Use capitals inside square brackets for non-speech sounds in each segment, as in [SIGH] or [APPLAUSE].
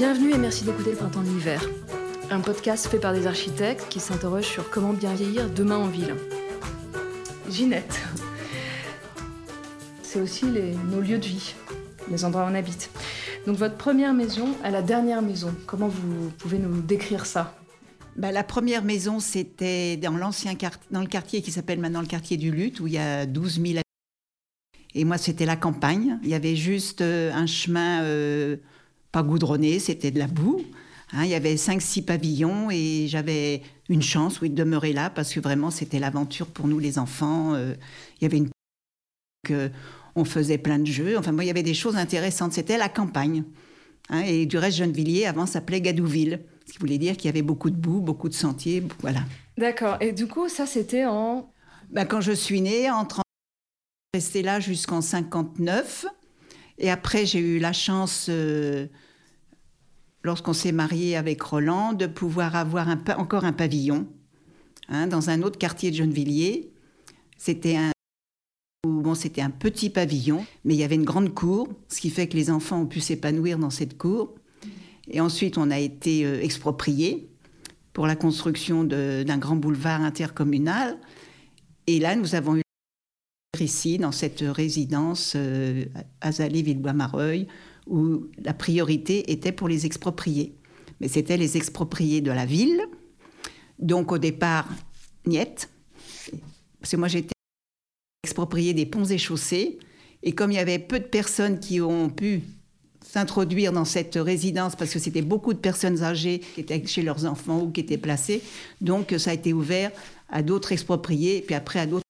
Bienvenue et merci d'écouter Le Printemps de l'Hiver, un podcast fait par des architectes qui s'interrogent sur comment bien vieillir demain en ville. Ginette, c'est aussi nos lieux de vie, les endroits où on habite. Donc votre première maison à la dernière maison, comment vous pouvez nous décrire ça? Bah, la première maison, c'était dans l'ancien dans le quartier qui s'appelle maintenant le quartier du Lutte, où il y a 12 000 habitants. Et moi, c'était la campagne. Il y avait juste euh, un chemin euh, pas goudronné, c'était de la boue. Hein. il y avait 5-6 pavillons et j'avais une chance, oui, de demeurer là parce que vraiment, c'était l'aventure pour nous, les enfants. Euh. il y avait une. Que on faisait plein de jeux. Enfin, moi, il y avait des choses intéressantes. C'était la campagne. Hein. et du reste, Gennevilliers, avant, s'appelait Gadouville. Ce qui voulait dire qu'il y avait beaucoup de boue, beaucoup de sentiers. Voilà. D'accord. Et du coup, ça, c'était en. Ben, quand je suis née, en 30 resté là jusqu'en 59. Et après, j'ai eu la chance, euh, lorsqu'on s'est marié avec Roland, de pouvoir avoir encore un pavillon hein, dans un autre quartier de Gennevilliers. C'était un, bon, c'était un petit pavillon, mais il y avait une grande cour, ce qui fait que les enfants ont pu s'épanouir dans cette cour. Et ensuite, on a été euh, expropriés pour la construction d'un grand boulevard intercommunal. Et là, nous avons eu ici, dans cette résidence euh, Azalée-Villebois-Mareuil, où la priorité était pour les expropriés. Mais c'était les expropriés de la ville. Donc au départ, niette. Parce que moi j'étais expropriée des ponts et chaussées. Et comme il y avait peu de personnes qui ont pu s'introduire dans cette résidence, parce que c'était beaucoup de personnes âgées qui étaient chez leurs enfants ou qui étaient placées, donc ça a été ouvert à d'autres expropriés, puis après à d'autres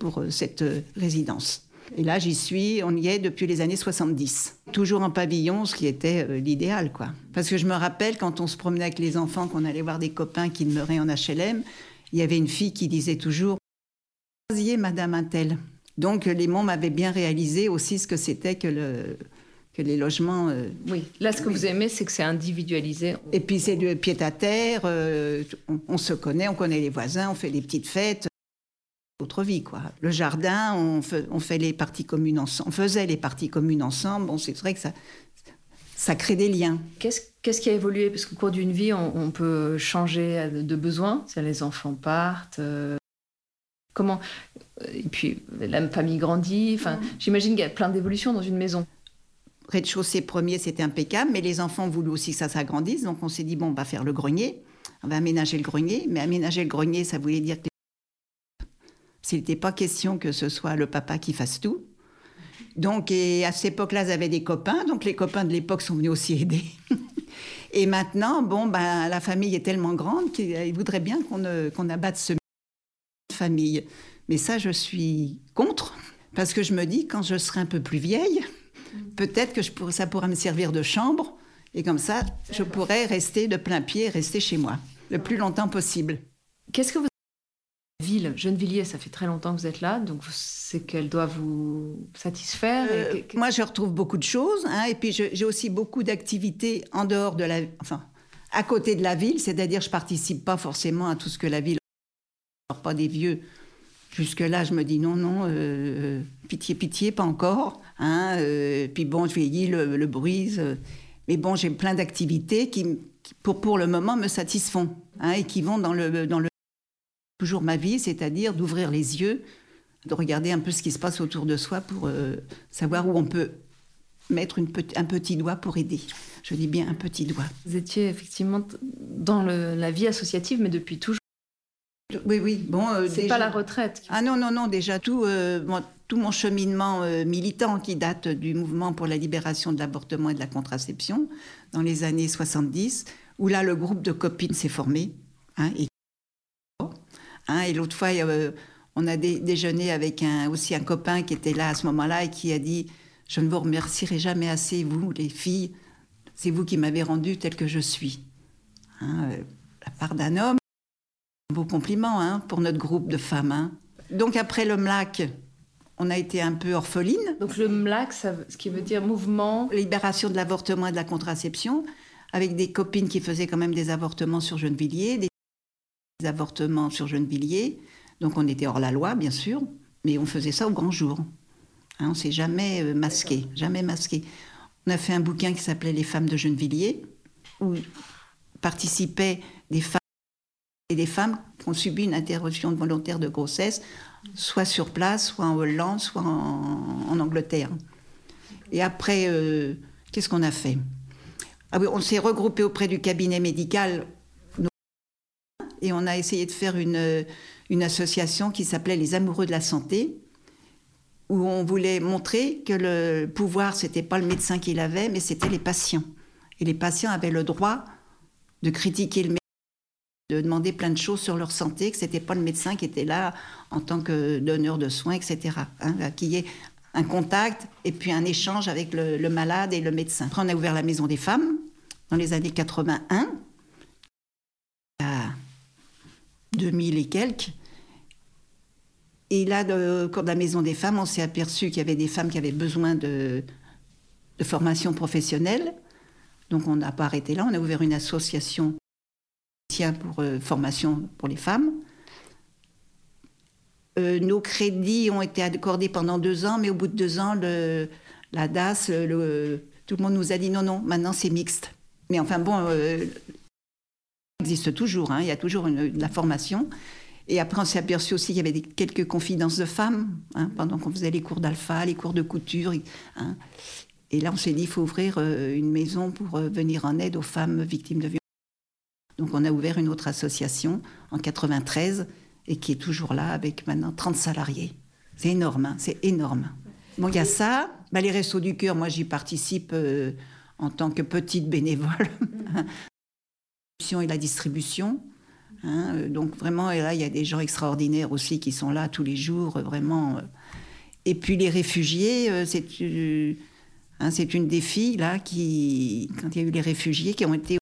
pour euh, cette euh, résidence. Et là, j'y suis, on y est depuis les années 70. Toujours en pavillon, ce qui était euh, l'idéal, quoi. Parce que je me rappelle, quand on se promenait avec les enfants, qu'on allait voir des copains qui demeuraient en HLM, il y avait une fille qui disait toujours « Voyez, Madame Intel ». Donc, les mômes avaient bien réalisé aussi ce que c'était que le, que les logements. oui, là, ce que vous aimez, c'est que c'est individualisé. Et puis, c'est du pied à terre, on, on, se connaît, on connaît les voisins, on fait des petites fêtes vie, quoi. Le jardin, on, fait les parties communes ensemble, on faisait les parties communes ensemble. Bon, c'est vrai que ça, ça crée des liens. Qu'est-ce qui a évolué? Parce qu'au cours d'une vie, on, peut changer de besoin. Les enfants partent. Euh, comment Et puis, la famille grandit. Enfin, j'imagine qu'il y a plein d'évolutions dans une maison. Rez-de-chaussée premier, c'était impeccable, mais les enfants voulaient aussi que ça s'agrandisse. Donc, on s'est dit, bon, on va faire le grenier. On va aménager le grenier. Mais aménager le grenier, ça voulait dire que s'il n'était pas question que ce soit le papa qui fasse tout. Donc, et à cette époque-là, j'avais des copains. Donc, les copains de l'époque sont venus aussi aider. [LAUGHS] et maintenant, bon, ben, la famille est tellement grande qu'ils voudraient bien qu'on abatte ce famille. Mais ça, je suis contre. Parce que je me dis, quand je serai un peu plus vieille, peut-être que ça pourra me servir de chambre. Et comme ça, je pourrais rester de plein pied, rester chez moi le plus longtemps possible. Qu'est-ce que vous ville, Gennevilliers, ça fait très longtemps que vous êtes là, donc c'est qu'elle doit vous satisfaire. Euh, moi, je retrouve beaucoup de choses, hein, et puis j'ai aussi beaucoup d'activités en dehors de la, enfin, à côté de la ville, c'est-à-dire je participe pas forcément à tout ce que la ville, pas des vieux. Jusque là, je me dis non, non, euh, pitié, pitié, pas encore. Hein, euh, puis bon, je vieillis, le, le bruit. mais bon, j'ai plein d'activités qui, pour, pour le moment, me satisfont hein, et qui vont dans le, dans le toujours ma vie, c'est-à-dire d'ouvrir les yeux, de regarder un peu ce qui se passe autour de soi pour euh, savoir où on peut mettre une un petit doigt pour aider. Je dis bien un petit doigt. Vous étiez effectivement dans la vie associative, mais depuis toujours. Oui, oui. Bon, euh, c'est pas la retraite. Ah non, non, non. Déjà tout, euh, tout mon cheminement militant qui date du mouvement pour la libération de l'avortement et de la contraception dans les années 70, où là le groupe de copines s'est formé. Hein, et Hein, et l'autre fois, euh, on a déjeuné avec un, aussi un copain qui était là à ce moment-là et qui a dit Je ne vous remercierai jamais assez, vous, les filles. C'est vous qui m'avez rendu tel que je suis. Hein, euh, la part d'un homme. Beau compliment hein, pour notre groupe de femmes. Donc après le MLAC, on a été un peu orpheline. Donc le MLAC, ce qui veut dire mouvement Libération de l'avortement et de la contraception, avec des copines qui faisaient quand même des avortements sur Gennevilliers, des avortements sur Gennevilliers. Donc on était hors la loi, bien sûr, mais on faisait ça au grand jour. Hein, on s'est jamais euh, masqué, jamais masqué. On a fait un bouquin qui s'appelait Les femmes de Gennevilliers, où participaient des femmes et des femmes qui ont subi une interruption volontaire de grossesse, soit sur place, soit en Hollande, soit en, Angleterre. Et après, euh, qu'est-ce qu'on a fait? Ah oui, On s'est regroupé auprès du cabinet médical et on a essayé de faire une, une association qui s'appelait Les Amoureux de la Santé, où on voulait montrer que le pouvoir, c'était pas le médecin qui l'avait, mais c'était les patients. Et les patients avaient le droit de critiquer le médecin, de demander plein de choses sur leur santé, que c'était pas le médecin qui était là en tant que donneur de soins, etc. Hein, qu'il y ait un contact et puis un échange avec le, malade et le médecin. Après, on a ouvert la Maison des femmes dans les années 81, à 2000 et quelques. Et là, cours de la Maison des femmes, on s'est aperçu qu'il y avait des femmes qui avaient besoin de, formation professionnelle. Donc on n'a pas arrêté là, on a ouvert une association pour euh, formation pour les femmes. Euh, nos crédits ont été accordés pendant deux ans, mais au bout de deux ans, le, la DAS, le, tout le monde nous a dit non, non, maintenant c'est mixte. Mais enfin bon, euh, existe toujours, hein, il y a toujours de la formation. Et après, on s'est aperçu aussi qu'il y avait quelques confidences de femmes, hein, pendant qu'on faisait les cours d'alpha, les cours de couture. Hein. Et là, on s'est dit, il faut ouvrir euh, une maison pour euh, venir en aide aux femmes victimes de violences. Donc, on a ouvert une autre association en 93 et qui est toujours là avec maintenant 30 salariés. C'est énorme, hein, c'est énorme. Bon, il y a ça. Bah, les Restos du Cœur, moi, j'y participe euh, en tant que petite bénévole. [LAUGHS] et la distribution. Hein, euh, donc vraiment, et là, il y a des gens extraordinaires aussi qui sont là tous les jours, euh, vraiment. Euh. Et puis les réfugiés, c'est hein, c'est une des filles là qui, quand il y a eu les réfugiés qui ont été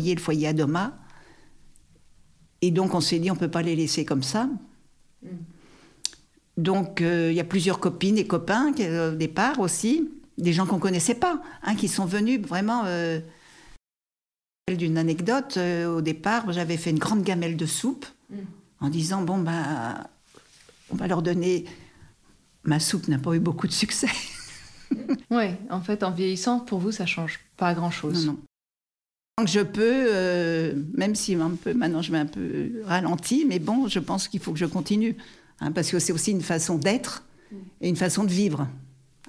le foyer à Doma, et donc on s'est dit on peut pas les laisser comme ça. Donc il y a plusieurs copines et copains au départ aussi, des gens qu'on connaissait pas, hein, qui sont venus vraiment d'une anecdote, euh, au départ, j'avais fait une grande gamelle de soupe mm. en disant bon ben, on va leur donner. Ma soupe n'a pas eu beaucoup de succès. [LAUGHS] oui, en fait, en vieillissant, pour vous, ça change pas grand-chose. Non, non. Donc je peux, euh, même si un peu, maintenant je vais un peu ralenti, mais bon, je pense qu'il faut que je continue, hein, parce que c'est aussi une façon d'être et une façon de vivre.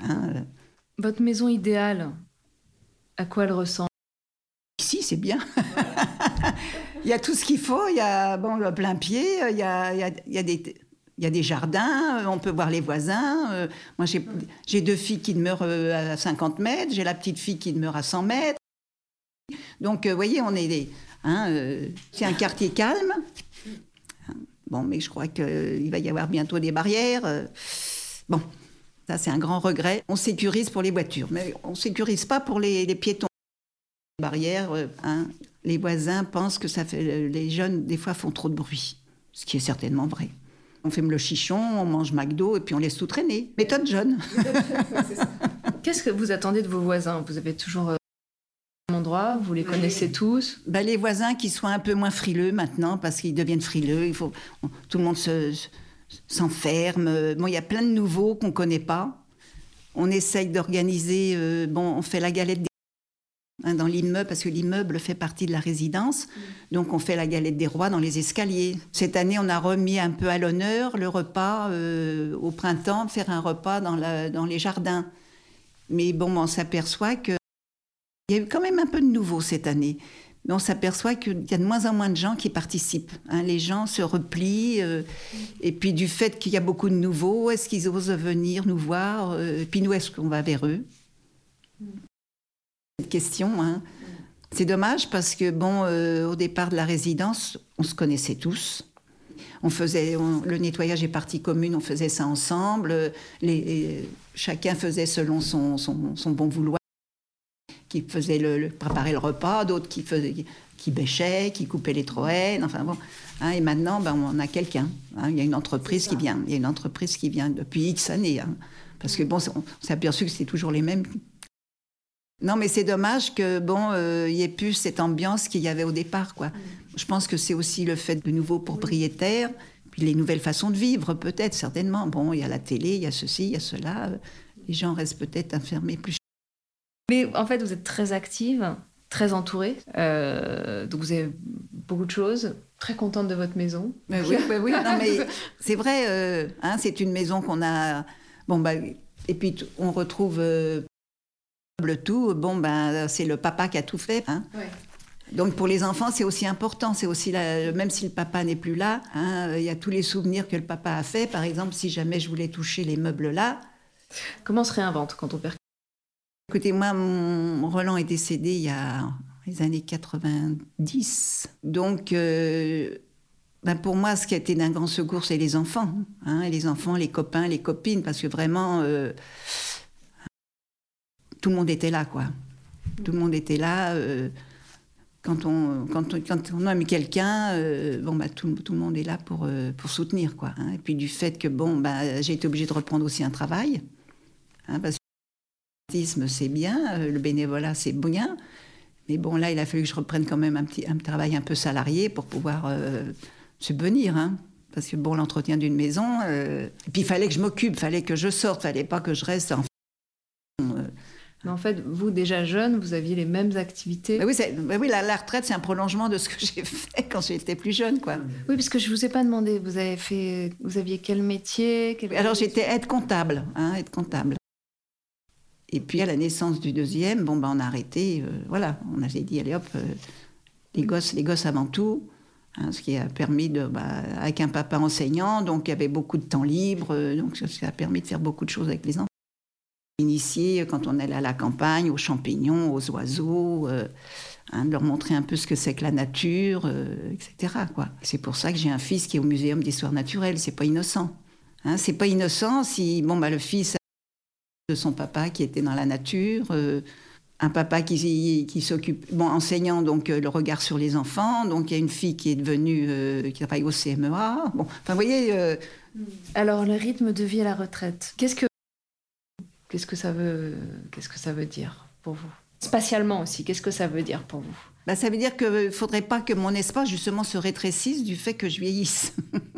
Hein. Votre maison idéale, à quoi elle ressemble? C'est bien. [LAUGHS] il y a tout ce qu'il faut. Il y a bon, le plein pied. Il y a, il y a, des il y a des jardins, on peut voir les voisins. Euh, moi, j'ai deux filles qui demeurent euh, à 50 mètres, j'ai la petite fille qui demeure à 100 mètres. Donc, euh, vous voyez, on est. Hein, c'est un quartier calme. Bon, mais je crois qu'il va y avoir bientôt des barrières. Bon, ça, c'est un grand regret. On sécurise pour les voitures, mais on ne sécurise pas pour les piétons barrières, euh, hein, les voisins pensent que ça fait, les jeunes, des fois, font trop de bruit, ce qui est certainement vrai. On fume le chichon, on mange McDo et puis on laisse tout traîner. Méthode jeune. [LAUGHS] Qu'est-ce que vous attendez de vos voisins? Vous avez toujours euh, un endroit, vous les connaissez tous? Ben, Les voisins qui soient un peu moins frileux maintenant, parce qu'ils deviennent frileux, il faut, tout le monde s'enferme. bon, il y a plein de nouveaux qu'on ne connaît pas. On essaye d'organiser, euh, bon, on fait la galette des Hein, dans l'immeuble, parce que l'immeuble fait partie de la résidence. Donc on fait la galette des rois dans les escaliers. Cette année, on a remis un peu à l'honneur le repas euh, au printemps, faire un repas dans, les jardins. Mais bon, on s'aperçoit qu'il y a eu quand même un peu de nouveau cette année. Mais on s'aperçoit qu'il y a de moins en moins de gens qui participent. Hein. Les gens se replient. Euh, et puis du fait qu'il y a beaucoup de nouveaux, est-ce qu'ils osent venir nous voir euh, puis nous, est-ce qu'on va vers eux? Cette question. Hein. C'est dommage parce que, bon, euh, au départ de la résidence, on se connaissait tous. On faisait le nettoyage et partie commune, on faisait ça ensemble. Les, chacun faisait selon son, son, bon vouloir. Qui faisait le, préparer le repas, d'autres qui, qui bêchaient, qui coupaient les troènes. Enfin bon. Hein, et maintenant, ben, on a quelqu'un. Hein. il y a une entreprise qui vient. Il y a une entreprise qui vient depuis X années. parce que bon, on s'est aperçu que c'est toujours les mêmes non, mais c'est dommage que bon, euh, il y ait plus cette ambiance qu'il y avait au départ, quoi. Mm. Je pense que c'est aussi le fait de nouveaux propriétaires, puis les nouvelles façons de vivre, peut-être, certainement. Bon, il y a la télé, il y a ceci, il y a cela. Les gens restent peut-être enfermés plus Mais en fait, vous êtes très active, très entourée. Euh, donc vous avez beaucoup de choses. Très contente de votre maison. Mais oui, mais oui. Non, mais [LAUGHS] c'est vrai. euh, hein, c'est une maison qu'on a. Bon bah et puis on retrouve le tout. Bon ben c'est le papa qui a tout fait. Hein. Donc pour les enfants, c'est aussi important. C'est aussi la- même si le papa n'est plus là, hein, il y a tous les souvenirs que le papa a fait. Par exemple, si jamais je voulais toucher les meubles là, Comment on se réinvente quand on perd? Écoutez, moi, mon Roland est décédé il y a les années 90. Donc, euh, ben pour moi, ce qui a été d'un grand secours, c'est les enfants. hein, les enfants, les copains, les copines, parce que vraiment, euh, tout le monde était là, quoi. Tout le monde était là. euh, quand, on, quand, on, aime quelqu'un, euh, bon, bah, tout, le monde est là pour, euh, soutenir, quoi. hein. Et puis du fait que, bon, bah, j'ai été obligée de reprendre aussi un travail, hein, parce que le bénévolat, c'est bien. Mais bon, là, il a fallu que je reprenne quand même un, petit, un travail un peu salarié pour pouvoir subvenir. Hein. Parce que, bon, l'entretien d'une maison. Et puis, il fallait que je m'occupe, il fallait que je sorte, il fallait pas que je reste en. Mais en fait, vous, déjà jeune, vous aviez les mêmes activités. bah oui, bah oui la, la retraite, c'est un prolongement de ce que [LAUGHS] j'ai fait quand j'étais plus jeune, quoi. Oui, parce que je vous ai pas demandé. Vous avez fait, vous aviez quel métier quel- Alors, j'étais aide comptable, hein, aide comptable. Et puis, à la naissance du deuxième, bon, ben, on a arrêté. euh, voilà, on avait dit, allez hop, euh, les, gosses, les gosses avant tout. hein, ce qui a permis de. bah, avec un papa enseignant, donc il y avait beaucoup de temps libre. euh, donc, ça a permis de faire beaucoup de choses avec les enfants. Initier euh, quand on allait à la campagne, aux champignons, aux oiseaux. euh, hein, de leur montrer un peu ce que c'est que la nature, euh, etc. C'est pour ça que j'ai un fils qui est au Muséum d'histoire naturelle. C'est pas innocent. Hein, c'est pas innocent si bon bah le fils de son papa qui était dans la nature, un papa qui, s'occupe, bon enseignant donc le regard sur les enfants, donc il y a une fille qui est devenue qui travaille au CMEA. Bon, enfin voyez, Alors, le rythme de vie à la retraite. Qu'est-ce que, qu'est-ce que ça veut, qu'est-ce que ça veut dire pour vous? Spatialement aussi, qu'est-ce que ça veut dire pour vous? Bah, ça veut dire qu'il ne faudrait pas que mon espace justement se rétrécisse du fait que je vieillisse. [LAUGHS]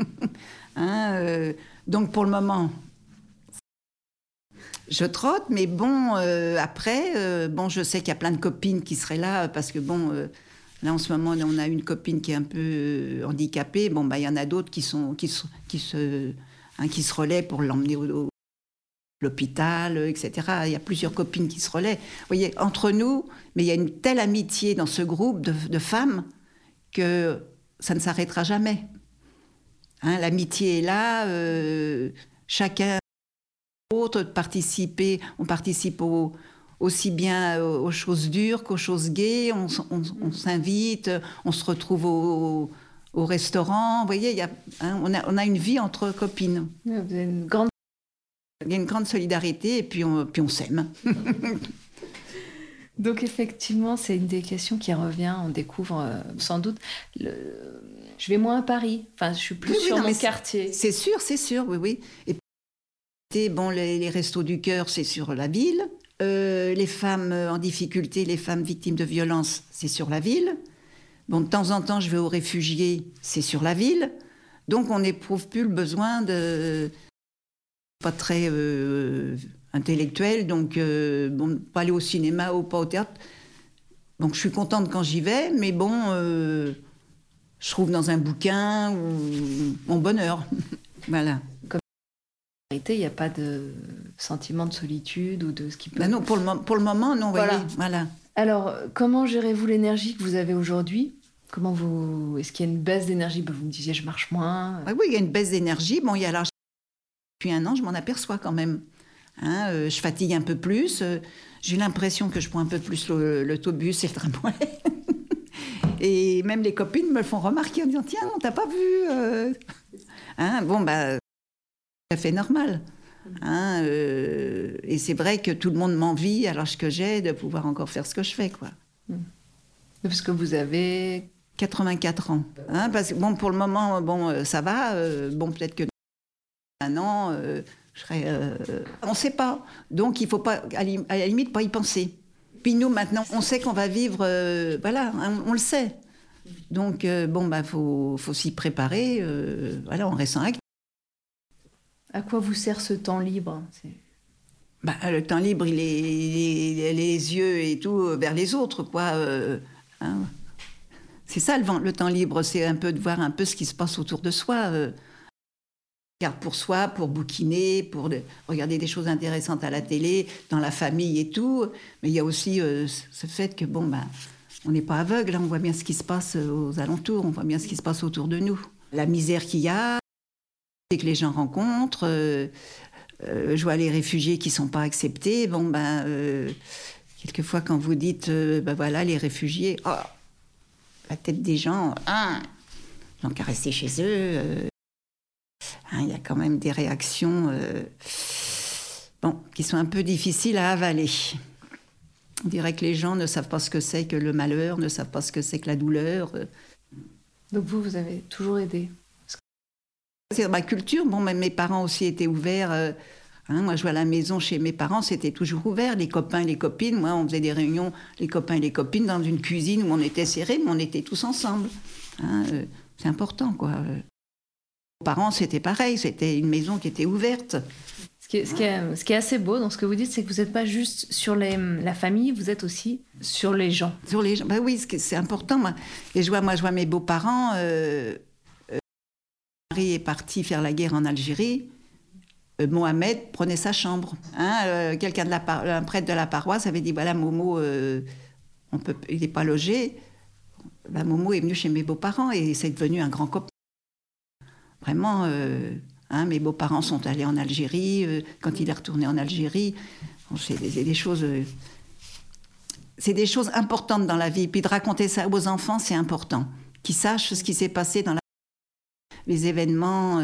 Hein, euh, donc pour le moment, je trotte, mais bon, euh, après, euh, bon, je sais qu'il y a plein de copines qui seraient là, parce que bon, euh, là en ce moment, on a une copine qui est un peu euh, handicapée. Bon, bah, il y en a d'autres qui, sont, qui, se, qui, se, hein, qui se relaient pour l'emmener au, au- l'hôpital, euh, etc. Il y a plusieurs copines qui se relaient. Vous voyez, entre nous, mais il y a une telle amitié dans ce groupe de, femmes que ça ne s'arrêtera jamais. Hein, L'amitié est là, euh, chacun autre participer, on participe au- aussi bien aux, choses dures qu'aux choses gaies, on, s'invite, on se retrouve au, au restaurant, vous voyez, y a, hein, on, a, on a une vie entre copines. Vous avez une grande. Il y a une grande solidarité et puis on, puis on s'aime. [LAUGHS] Donc effectivement, c'est une des questions qui revient. On découvre euh, sans doute. le- Je vais moins à Paris. Enfin, je suis plus Oui, oui, sur non, mon quartier. C'est sûr, c'est sûr, oui, oui. Et puis, bon, les, les restos du cœur, c'est sur la ville. Euh, les femmes en difficulté, les femmes victimes de violences, c'est sur la ville. Bon, de temps en temps, je vais aux réfugiés, c'est sur la ville. Donc, on n'éprouve plus le besoin de. Pas très euh, intellectuel, donc, euh, bon, pas aller au cinéma ou pas au théâtre. Donc, je suis contente quand j'y vais, mais bon. euh, je trouve dans un bouquin ou mon bonheur. [LAUGHS] voilà. Réalité, il n'y a pas de sentiment de solitude ou de ce qui peut. Ben non, pour le, mo- pour le moment, non, Voilà. voyez, voilà. Alors, comment gérez-vous l'énergie que vous avez aujourd'hui? Comment vous Est-ce qu'il y a une baisse d'énergie? Ben, Vous me disiez, je marche moins. Ah oui, il y a une baisse d'énergie. Bon, il y a l'argent. Depuis un an, je m'en aperçois quand même. Hein, euh, je fatigue un peu plus. euh, J'ai l'impression que je prends un peu plus l'autobus et le tramway. [LAUGHS] et même les copines me le font remarquer en disant Tiens, on t'a pas vu. euh. Hein, bon, bah, tout à fait normal. Hein, euh, et c'est vrai que tout le monde m'envie à l'âge que j'ai de pouvoir encore faire ce que je fais, quoi. Parce que vous avez. 84 ans. Hein, parce que bon, pour le moment, bon, ça va. bon, peut-être que un an, euh, je serai. euh, on ne sait pas. Donc, il faut pas, à la limite, pas y penser. Puis nous, maintenant, on sait qu'on va vivre. euh, voilà, hein, on le sait. Donc, bon, bah, faut, faut s'y préparer. voilà, en restant actif. À quoi vous sert ce temps libre? Bah, le temps libre, il est, il est- les yeux et tout vers les autres, quoi. hein. C'est ça le, le temps libre, c'est un peu de voir un peu ce qui se passe autour de soi. Regarde pour soi, pour bouquiner, pour de- regarder des choses intéressantes à la télé, dans la famille et tout. Mais il y a aussi euh, ce fait que, bon, ben, on n'est pas aveugle, hein, on voit bien ce qui se passe euh, aux alentours, on voit bien ce qui se passe autour de nous. La misère qu'il y a, et que les gens rencontrent. euh, je vois les réfugiés qui sont pas acceptés. Bon, ben, quelquefois, quand vous dites, ben voilà, les réfugiés, oh, la tête des gens, hein, qu'à rester chez eux. Hein, Il y a quand même des réactions euh, bon, qui sont un peu difficiles à avaler. On dirait que les gens ne savent pas ce que c'est que le malheur, ne savent pas ce que c'est que la douleur. euh. Donc vous, vous avez toujours aidé. C'est ma culture. Bon, même mes parents aussi étaient ouverts. euh, hein, moi, je vois à la maison chez mes parents, c'était toujours ouvert. Les copains et les copines. Moi, on faisait des réunions, les copains et les copines, dans une cuisine où on était serrés, mais on était tous ensemble. Hein, euh, c'est important, quoi. Parents, c'était pareil. C'était une maison qui était ouverte. Ce qui, est, ce, qui est, ce qui est assez beau dans ce que vous dites, c'est que vous n'êtes pas juste sur les, la famille, vous êtes aussi sur les gens. Sur les gens. Ben oui, c'est important. Moi. Et je vois, moi, je vois mes beaux-parents. Euh, euh, mon mari est parti faire la guerre en Algérie. Euh, Mohamed prenait sa chambre. Hein, euh, Quelqu'un de la par- un prêtre de la paroisse avait dit voilà Momo, on peut, il n'est pas logé. Ben, Momo est venu chez mes beaux-parents et c'est devenu un grand copain. Vraiment, euh, hein, mes beaux-parents sont allés en Algérie. euh, quand il est retourné en Algérie, bon, c'est des, choses. euh, c'est des choses importantes dans la vie. Puis de raconter ça aux enfants, c'est important. Qu'ils sachent ce qui s'est passé dans la... les événements.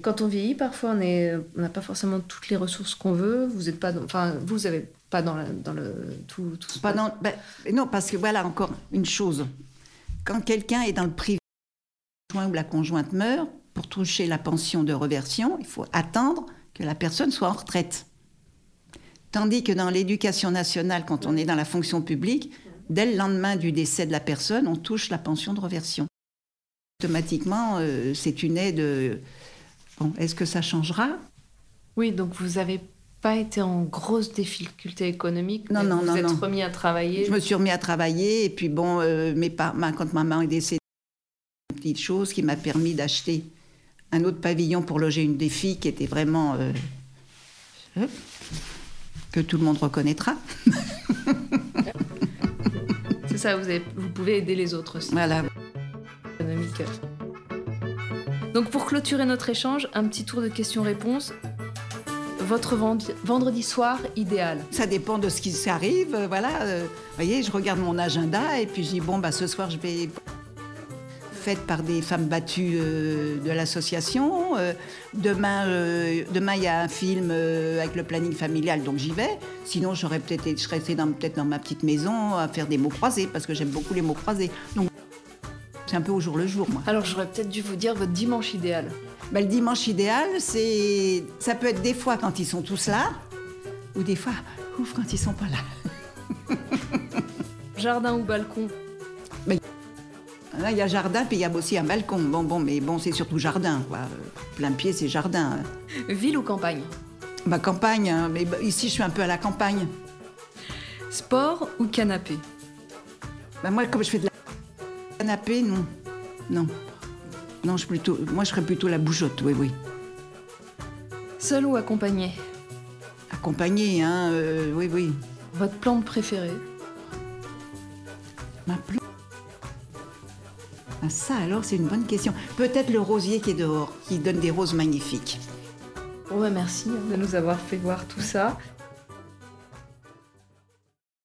Quand on vieillit, parfois, on n'a pas forcément toutes les ressources qu'on veut. Vous êtes pas, dans- enfin, vous n'avez pas dans, la- dans le tout. tout ce- pas dans- ben, non, parce que voilà encore une chose. Quand quelqu'un est dans le privé, conjoint ou la conjointe meurt, pour toucher la pension de reversion, il faut attendre que la personne soit en retraite. Tandis que dans l'éducation nationale, quand on est dans la fonction publique, dès le lendemain du décès de la personne, on touche la pension de reversion. Automatiquement, euh, c'est une aide. euh, Bon, est-ce que ça changera? Oui, donc vous n'avez pas été en grosse difficulté économique. Non, mais non, vous non, Vous êtes non. remis à travailler. Je me suis remis à travailler et puis bon, euh, mes par- ma- quand maman est décédée, une petite chose qui m'a permis d'acheter un autre pavillon pour loger une des filles qui était vraiment euh, euh, que tout le monde reconnaîtra. [LAUGHS] C'est ça, vous, avez- vous pouvez aider les autres aussi. Voilà. économique. Donc pour clôturer notre échange, un petit tour de questions-réponses. Votre vend- vendredi soir idéal Ça dépend de ce qui s'arrive. euh, voilà. Vous voyez, je regarde mon agenda et puis je dis bon bah ce soir je vais faite par des femmes battues euh, de l'association. Euh, demain, euh, demain il y a un film avec le planning familial, donc j'y vais. Sinon, j'aurais peut-être, été- je serais restée dans, peut-être dans ma petite maison à faire des mots croisés parce que j'aime beaucoup les mots croisés. Donc c'est un peu au jour le jour, moi. Alors j'aurais peut-être dû vous dire votre dimanche idéal. Bah, le dimanche idéal, c'est, ça peut être des fois quand ils sont tous là, ou des fois, ouf, quand ils sont pas là. Jardin ou balcon? Là, il y a jardin, puis il y a aussi un balcon. Bon, bon, mais bon, c'est surtout jardin, quoi. Plein pied, c'est jardin. Ville ou campagne? Ma campagne, hein, mais bah, ici, je suis un peu à la campagne. Sport ou canapé? Bah, moi, comme je fais de la canapé, non. Non. Non, je plutôt, moi, je serais plutôt la bougeotte, oui, oui. Seul ou accompagné? Accompagnée, hein, euh, oui, oui. Votre plante préférée? Ma plante. Ah, ça, alors, c'est une bonne question. Peut-être le rosier qui est dehors, qui donne des roses magnifiques. Bon bah merci de nous avoir fait voir tout ça.